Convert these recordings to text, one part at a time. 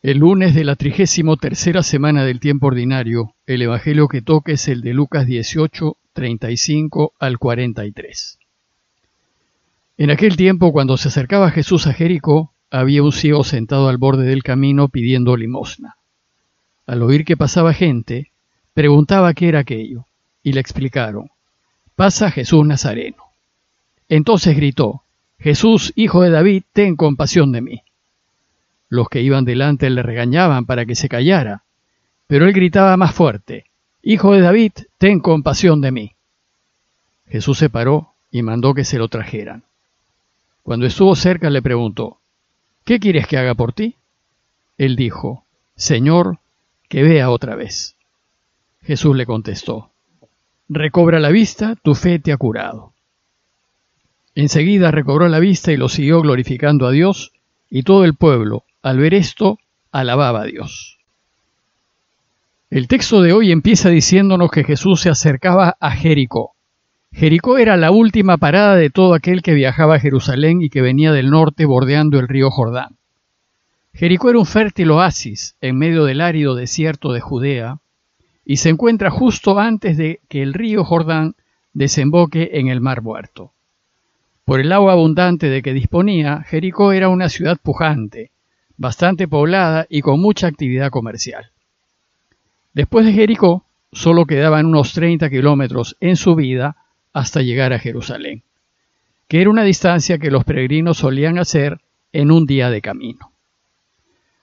El lunes de la trigésimo tercera semana del tiempo ordinario, el Evangelio que toca es el de Lucas 18, 35 al 43. En aquel tiempo, cuando se acercaba Jesús a Jericó, había un ciego sentado al borde del camino pidiendo limosna. Al oír que pasaba gente, preguntaba qué era aquello, y le explicaron, pasa Jesús Nazareno. Entonces gritó, Jesús, hijo de David, ten compasión de mí. Los que iban delante le regañaban para que se callara, pero él gritaba más fuerte, Hijo de David, ten compasión de mí. Jesús se paró y mandó que se lo trajeran. Cuando estuvo cerca le preguntó, ¿Qué quieres que haga por ti? Él dijo, Señor, que vea otra vez. Jesús le contestó, Recobra la vista, tu fe te ha curado. Enseguida recobró la vista y lo siguió glorificando a Dios, y todo el pueblo, al ver esto, alababa a Dios. El texto de hoy empieza diciéndonos que Jesús se acercaba a Jericó. Jericó era la última parada de todo aquel que viajaba a Jerusalén y que venía del norte bordeando el río Jordán. Jericó era un fértil oasis en medio del árido desierto de Judea y se encuentra justo antes de que el río Jordán desemboque en el mar muerto. Por el agua abundante de que disponía, Jericó era una ciudad pujante, bastante poblada y con mucha actividad comercial. Después de Jericó, solo quedaban unos 30 kilómetros en subida hasta llegar a Jerusalén, que era una distancia que los peregrinos solían hacer en un día de camino.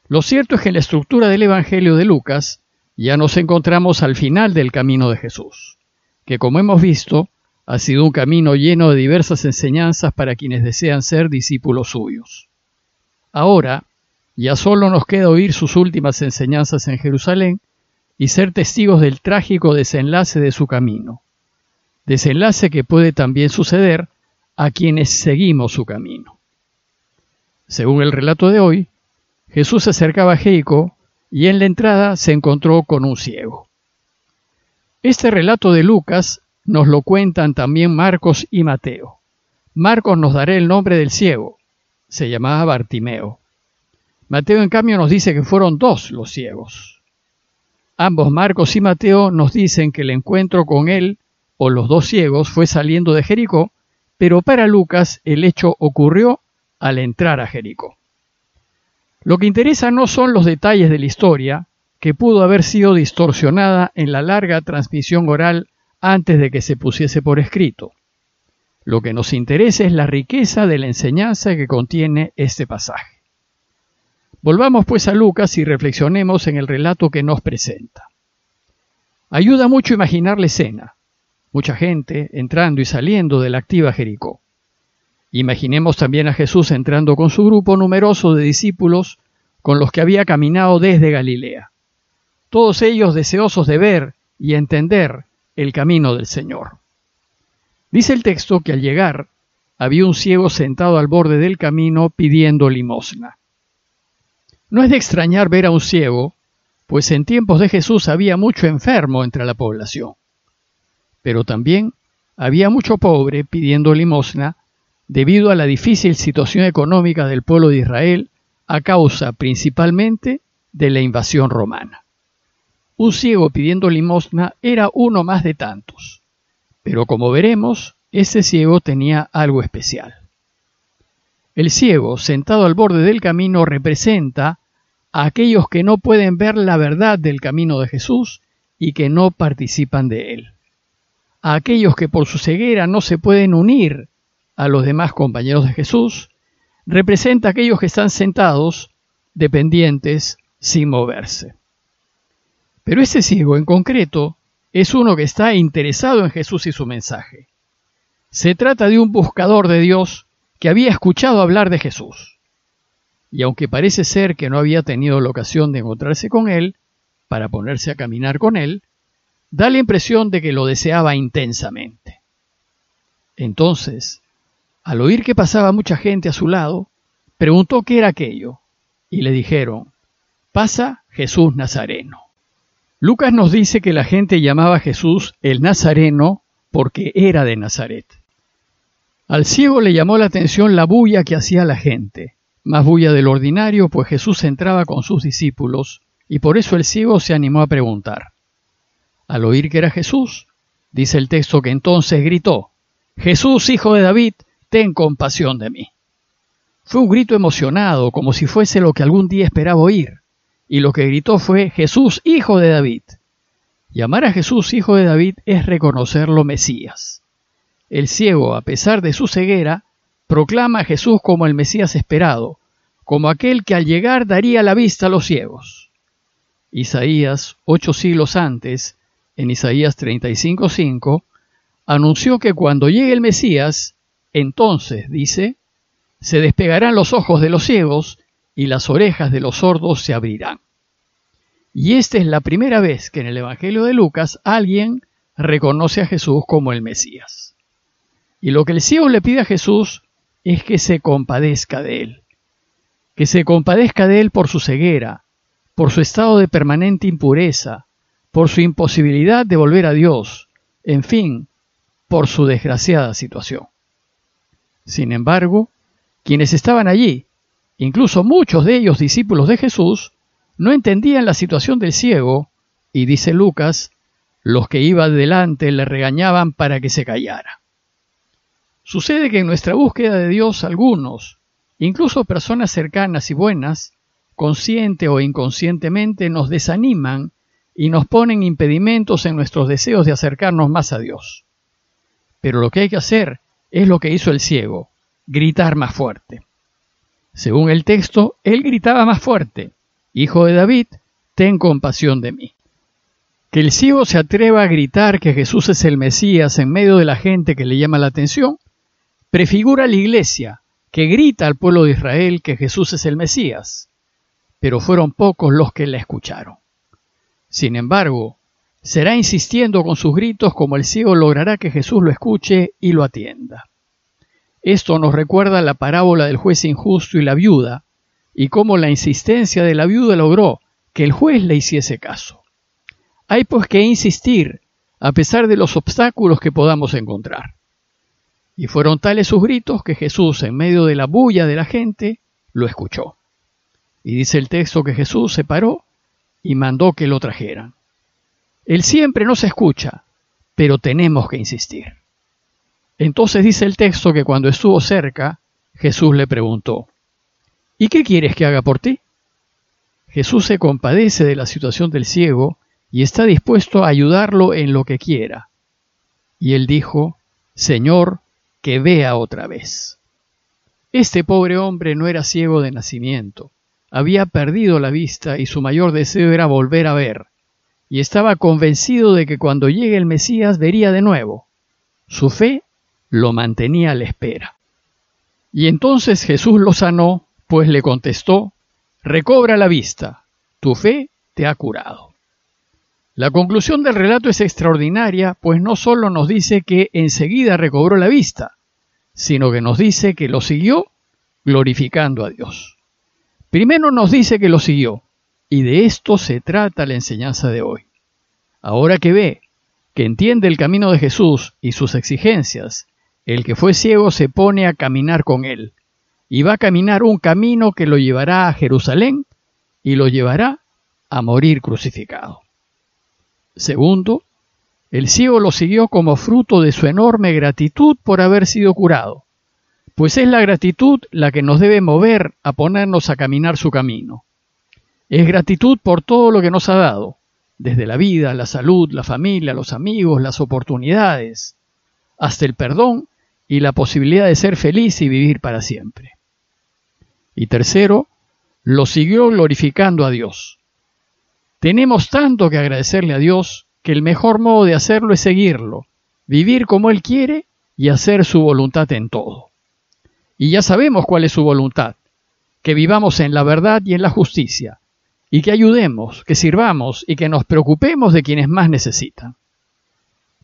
Lo cierto es que en la estructura del Evangelio de Lucas ya nos encontramos al final del camino de Jesús, que como hemos visto, ha sido un camino lleno de diversas enseñanzas para quienes desean ser discípulos suyos. Ahora, ya solo nos queda oír sus últimas enseñanzas en Jerusalén y ser testigos del trágico desenlace de su camino, desenlace que puede también suceder a quienes seguimos su camino. Según el relato de hoy, Jesús se acercaba a Jericó y en la entrada se encontró con un ciego. Este relato de Lucas nos lo cuentan también Marcos y Mateo. Marcos nos dará el nombre del ciego, se llamaba Bartimeo. Mateo en cambio nos dice que fueron dos los ciegos. Ambos Marcos y Mateo nos dicen que el encuentro con él o los dos ciegos fue saliendo de Jericó, pero para Lucas el hecho ocurrió al entrar a Jericó. Lo que interesa no son los detalles de la historia, que pudo haber sido distorsionada en la larga transmisión oral antes de que se pusiese por escrito. Lo que nos interesa es la riqueza de la enseñanza que contiene este pasaje. Volvamos pues a Lucas y reflexionemos en el relato que nos presenta. Ayuda mucho imaginar la escena mucha gente entrando y saliendo de la activa Jericó. Imaginemos también a Jesús entrando con su grupo numeroso de discípulos con los que había caminado desde Galilea, todos ellos deseosos de ver y entender el camino del Señor. Dice el texto que al llegar había un ciego sentado al borde del camino pidiendo limosna. No es de extrañar ver a un ciego, pues en tiempos de Jesús había mucho enfermo entre la población pero también había mucho pobre pidiendo limosna debido a la difícil situación económica del pueblo de Israel a causa principalmente de la invasión romana. Un ciego pidiendo limosna era uno más de tantos, pero como veremos, ese ciego tenía algo especial. El ciego, sentado al borde del camino, representa a aquellos que no pueden ver la verdad del camino de Jesús y que no participan de él a aquellos que por su ceguera no se pueden unir a los demás compañeros de Jesús, representa a aquellos que están sentados, dependientes, sin moverse. Pero ese ciego en concreto es uno que está interesado en Jesús y su mensaje. Se trata de un buscador de Dios que había escuchado hablar de Jesús. Y aunque parece ser que no había tenido la ocasión de encontrarse con él, para ponerse a caminar con él, da la impresión de que lo deseaba intensamente. Entonces, al oír que pasaba mucha gente a su lado, preguntó qué era aquello, y le dijeron, pasa Jesús Nazareno. Lucas nos dice que la gente llamaba a Jesús el Nazareno porque era de Nazaret. Al ciego le llamó la atención la bulla que hacía la gente, más bulla del ordinario, pues Jesús entraba con sus discípulos, y por eso el ciego se animó a preguntar. Al oír que era Jesús, dice el texto que entonces gritó, Jesús, hijo de David, ten compasión de mí. Fue un grito emocionado, como si fuese lo que algún día esperaba oír, y lo que gritó fue Jesús, hijo de David. Llamar a Jesús hijo de David es reconocerlo Mesías. El ciego, a pesar de su ceguera, proclama a Jesús como el Mesías esperado, como aquel que al llegar daría la vista a los ciegos. Isaías, ocho siglos antes, en Isaías 35.5, anunció que cuando llegue el Mesías, entonces, dice, se despegarán los ojos de los ciegos y las orejas de los sordos se abrirán. Y esta es la primera vez que en el Evangelio de Lucas alguien reconoce a Jesús como el Mesías. Y lo que el ciego le pide a Jesús es que se compadezca de él, que se compadezca de él por su ceguera, por su estado de permanente impureza, por su imposibilidad de volver a Dios, en fin, por su desgraciada situación. Sin embargo, quienes estaban allí, incluso muchos de ellos discípulos de Jesús, no entendían la situación del ciego, y dice Lucas, los que iban delante le regañaban para que se callara. Sucede que en nuestra búsqueda de Dios algunos, incluso personas cercanas y buenas, consciente o inconscientemente nos desaniman y nos ponen impedimentos en nuestros deseos de acercarnos más a Dios. Pero lo que hay que hacer es lo que hizo el ciego, gritar más fuerte. Según el texto, él gritaba más fuerte, Hijo de David, ten compasión de mí. Que el ciego se atreva a gritar que Jesús es el Mesías en medio de la gente que le llama la atención, prefigura la iglesia que grita al pueblo de Israel que Jesús es el Mesías, pero fueron pocos los que la escucharon. Sin embargo, será insistiendo con sus gritos como el ciego logrará que Jesús lo escuche y lo atienda. Esto nos recuerda la parábola del juez injusto y la viuda, y cómo la insistencia de la viuda logró que el juez le hiciese caso. Hay pues que insistir a pesar de los obstáculos que podamos encontrar. Y fueron tales sus gritos que Jesús, en medio de la bulla de la gente, lo escuchó. Y dice el texto que Jesús se paró y mandó que lo trajeran. Él siempre nos escucha, pero tenemos que insistir. Entonces dice el texto que cuando estuvo cerca, Jesús le preguntó, ¿Y qué quieres que haga por ti? Jesús se compadece de la situación del ciego y está dispuesto a ayudarlo en lo que quiera. Y él dijo, Señor, que vea otra vez. Este pobre hombre no era ciego de nacimiento, había perdido la vista y su mayor deseo era volver a ver, y estaba convencido de que cuando llegue el Mesías vería de nuevo. Su fe lo mantenía a la espera. Y entonces Jesús lo sanó, pues le contestó, recobra la vista, tu fe te ha curado. La conclusión del relato es extraordinaria, pues no solo nos dice que enseguida recobró la vista, sino que nos dice que lo siguió glorificando a Dios. Primero nos dice que lo siguió, y de esto se trata la enseñanza de hoy. Ahora que ve, que entiende el camino de Jesús y sus exigencias, el que fue ciego se pone a caminar con él, y va a caminar un camino que lo llevará a Jerusalén y lo llevará a morir crucificado. Segundo, el ciego lo siguió como fruto de su enorme gratitud por haber sido curado, pues es la gratitud la que nos debe mover a ponernos a caminar su camino. Es gratitud por todo lo que nos ha dado, desde la vida, la salud, la familia, los amigos, las oportunidades, hasta el perdón y la posibilidad de ser feliz y vivir para siempre. Y tercero, lo siguió glorificando a Dios. Tenemos tanto que agradecerle a Dios que el mejor modo de hacerlo es seguirlo, vivir como Él quiere y hacer su voluntad en todo. Y ya sabemos cuál es su voluntad, que vivamos en la verdad y en la justicia, y que ayudemos, que sirvamos y que nos preocupemos de quienes más necesitan.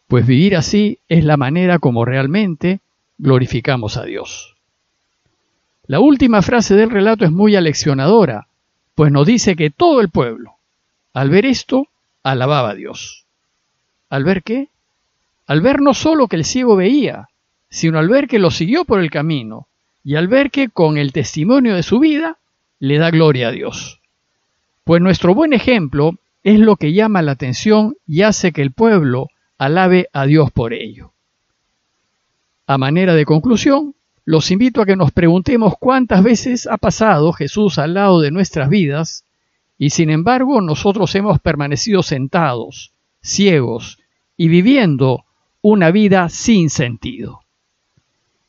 Pues vivir así es la manera como realmente glorificamos a Dios. La última frase del relato es muy aleccionadora, pues nos dice que todo el pueblo, al ver esto, alababa a Dios. ¿Al ver qué? Al ver no solo que el ciego veía, sino al ver que lo siguió por el camino, y al ver que con el testimonio de su vida le da gloria a Dios. Pues nuestro buen ejemplo es lo que llama la atención y hace que el pueblo alabe a Dios por ello. A manera de conclusión, los invito a que nos preguntemos cuántas veces ha pasado Jesús al lado de nuestras vidas y sin embargo nosotros hemos permanecido sentados, ciegos y viviendo una vida sin sentido.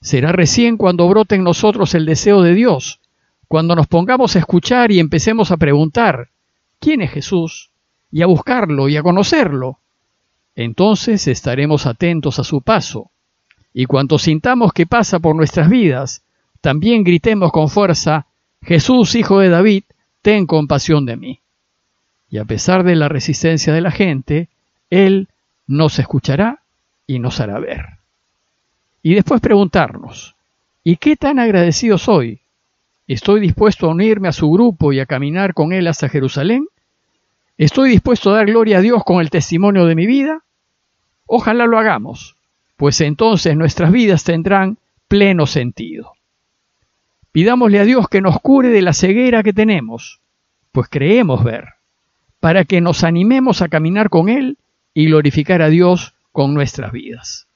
Será recién cuando brote en nosotros el deseo de Dios, cuando nos pongamos a escuchar y empecemos a preguntar, ¿quién es Jesús? y a buscarlo y a conocerlo. Entonces estaremos atentos a su paso, y cuanto sintamos que pasa por nuestras vidas, también gritemos con fuerza, Jesús, hijo de David, ten compasión de mí. Y a pesar de la resistencia de la gente, Él nos escuchará y nos hará ver. Y después preguntarnos, ¿y qué tan agradecido soy? ¿Estoy dispuesto a unirme a su grupo y a caminar con Él hasta Jerusalén? ¿Estoy dispuesto a dar gloria a Dios con el testimonio de mi vida? Ojalá lo hagamos, pues entonces nuestras vidas tendrán pleno sentido. Pidámosle a Dios que nos cure de la ceguera que tenemos, pues creemos ver, para que nos animemos a caminar con Él y glorificar a Dios con nuestras vidas.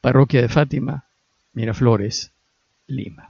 Parroquia de Fátima, Miraflores, Lima.